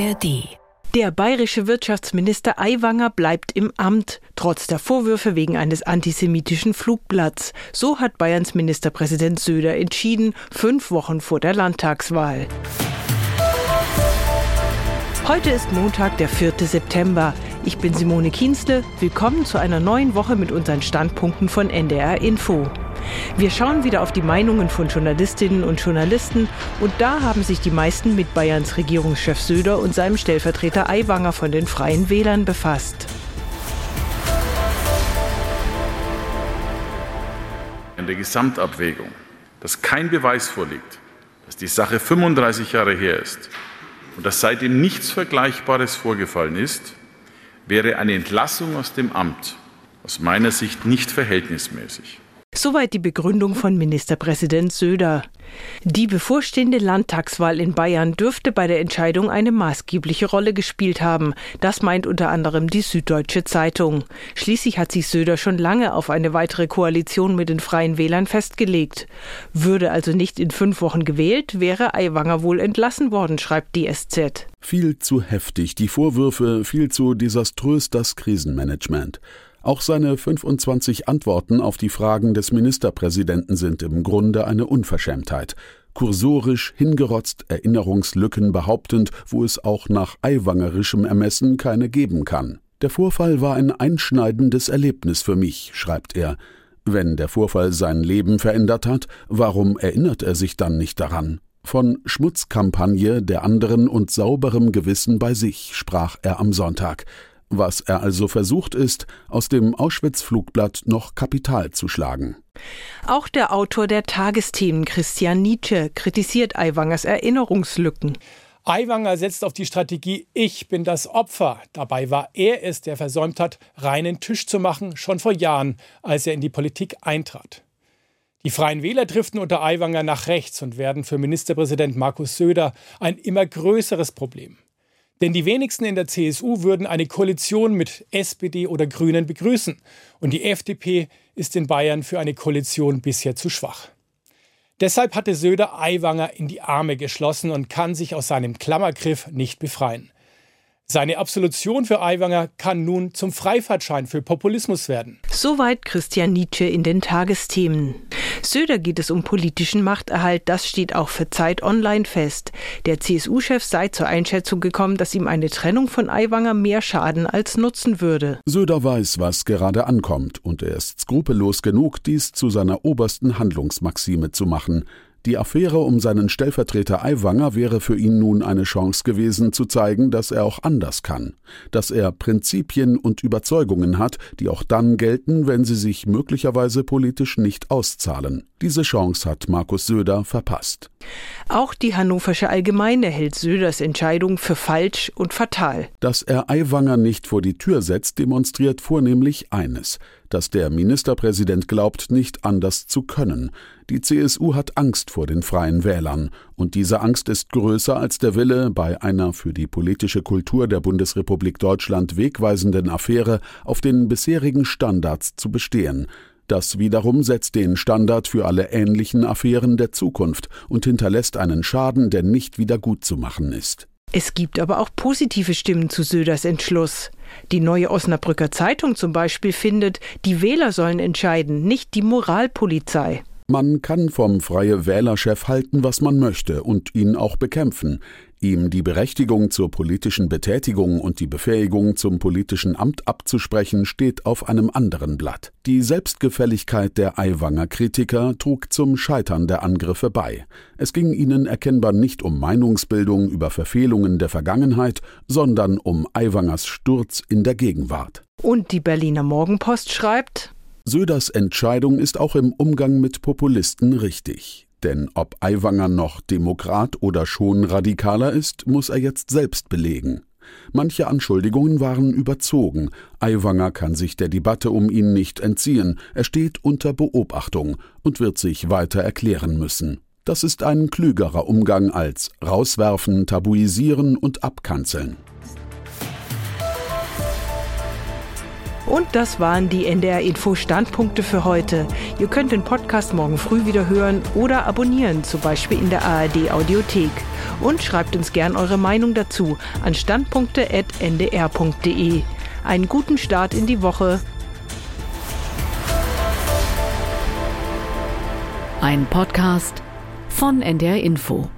ARD. Der bayerische Wirtschaftsminister Aiwanger bleibt im Amt, trotz der Vorwürfe wegen eines antisemitischen Flugblatts. So hat Bayerns Ministerpräsident Söder entschieden, fünf Wochen vor der Landtagswahl. Heute ist Montag, der 4. September. Ich bin Simone Kienzle. Willkommen zu einer neuen Woche mit unseren Standpunkten von NDR Info. Wir schauen wieder auf die Meinungen von Journalistinnen und Journalisten und da haben sich die meisten mit Bayerns Regierungschef Söder und seinem Stellvertreter Aiwanger von den Freien Wählern befasst. In der Gesamtabwägung, dass kein Beweis vorliegt, dass die Sache 35 Jahre her ist und dass seitdem nichts Vergleichbares vorgefallen ist, wäre eine Entlassung aus dem Amt aus meiner Sicht nicht verhältnismäßig. Soweit die Begründung von Ministerpräsident Söder. Die bevorstehende Landtagswahl in Bayern dürfte bei der Entscheidung eine maßgebliche Rolle gespielt haben. Das meint unter anderem die Süddeutsche Zeitung. Schließlich hat sich Söder schon lange auf eine weitere Koalition mit den Freien Wählern festgelegt. Würde also nicht in fünf Wochen gewählt, wäre Aiwanger wohl entlassen worden, schreibt die SZ. Viel zu heftig die Vorwürfe, viel zu desaströs das Krisenmanagement. Auch seine 25 Antworten auf die Fragen des Ministerpräsidenten sind im Grunde eine Unverschämtheit. Kursorisch, hingerotzt, Erinnerungslücken behauptend, wo es auch nach eiwangerischem Ermessen keine geben kann. Der Vorfall war ein einschneidendes Erlebnis für mich, schreibt er. Wenn der Vorfall sein Leben verändert hat, warum erinnert er sich dann nicht daran? Von Schmutzkampagne der anderen und sauberem Gewissen bei sich sprach er am Sonntag. Was er also versucht ist, aus dem Auschwitz-Flugblatt noch Kapital zu schlagen. Auch der Autor der Tagesthemen Christian Nietzsche kritisiert Aiwangers Erinnerungslücken. Aiwanger setzt auf die Strategie Ich bin das Opfer. Dabei war er es, der versäumt hat, reinen Tisch zu machen, schon vor Jahren, als er in die Politik eintrat. Die Freien Wähler driften unter Aiwanger nach rechts und werden für Ministerpräsident Markus Söder ein immer größeres Problem. Denn die wenigsten in der CSU würden eine Koalition mit SPD oder Grünen begrüßen. Und die FDP ist in Bayern für eine Koalition bisher zu schwach. Deshalb hatte Söder Aiwanger in die Arme geschlossen und kann sich aus seinem Klammergriff nicht befreien. Seine Absolution für Aiwanger kann nun zum Freifahrtschein für Populismus werden. Soweit Christian Nietzsche in den Tagesthemen. Söder geht es um politischen Machterhalt, das steht auch für Zeit Online fest. Der CSU-Chef sei zur Einschätzung gekommen, dass ihm eine Trennung von Aiwanger mehr schaden als nutzen würde. Söder weiß, was gerade ankommt, und er ist skrupellos genug, dies zu seiner obersten Handlungsmaxime zu machen. Die Affäre um seinen Stellvertreter Aiwanger wäre für ihn nun eine Chance gewesen, zu zeigen, dass er auch anders kann, dass er Prinzipien und Überzeugungen hat, die auch dann gelten, wenn sie sich möglicherweise politisch nicht auszahlen. Diese Chance hat Markus Söder verpasst. Auch die Hannoversche Allgemeine hält Söders Entscheidung für falsch und fatal. Dass er Aiwanger nicht vor die Tür setzt, demonstriert vornehmlich eines, dass der Ministerpräsident glaubt, nicht anders zu können. Die CSU hat Angst vor den freien Wählern, und diese Angst ist größer als der Wille, bei einer für die politische Kultur der Bundesrepublik Deutschland wegweisenden Affäre auf den bisherigen Standards zu bestehen. Das wiederum setzt den Standard für alle ähnlichen Affären der Zukunft und hinterlässt einen Schaden, der nicht wieder gut zu machen ist. Es gibt aber auch positive Stimmen zu Söders Entschluss. Die neue Osnabrücker Zeitung zum Beispiel findet, die Wähler sollen entscheiden, nicht die Moralpolizei. Man kann vom freie Wählerchef halten, was man möchte und ihn auch bekämpfen. Ihm die Berechtigung zur politischen Betätigung und die Befähigung zum politischen Amt abzusprechen, steht auf einem anderen Blatt. Die Selbstgefälligkeit der Aiwanger Kritiker trug zum Scheitern der Angriffe bei. Es ging ihnen erkennbar nicht um Meinungsbildung über Verfehlungen der Vergangenheit, sondern um Aiwangers Sturz in der Gegenwart. Und die Berliner Morgenpost schreibt, Söders Entscheidung ist auch im Umgang mit Populisten richtig. Denn ob Aiwanger noch Demokrat oder schon radikaler ist, muss er jetzt selbst belegen. Manche Anschuldigungen waren überzogen. Aiwanger kann sich der Debatte um ihn nicht entziehen. Er steht unter Beobachtung und wird sich weiter erklären müssen. Das ist ein klügerer Umgang als rauswerfen, tabuisieren und abkanzeln. Und das waren die NDR Info Standpunkte für heute. Ihr könnt den Podcast morgen früh wieder hören oder abonnieren, zum Beispiel in der ARD Audiothek. Und schreibt uns gern eure Meinung dazu an standpunkte.ndr.de. Einen guten Start in die Woche. Ein Podcast von NDR Info.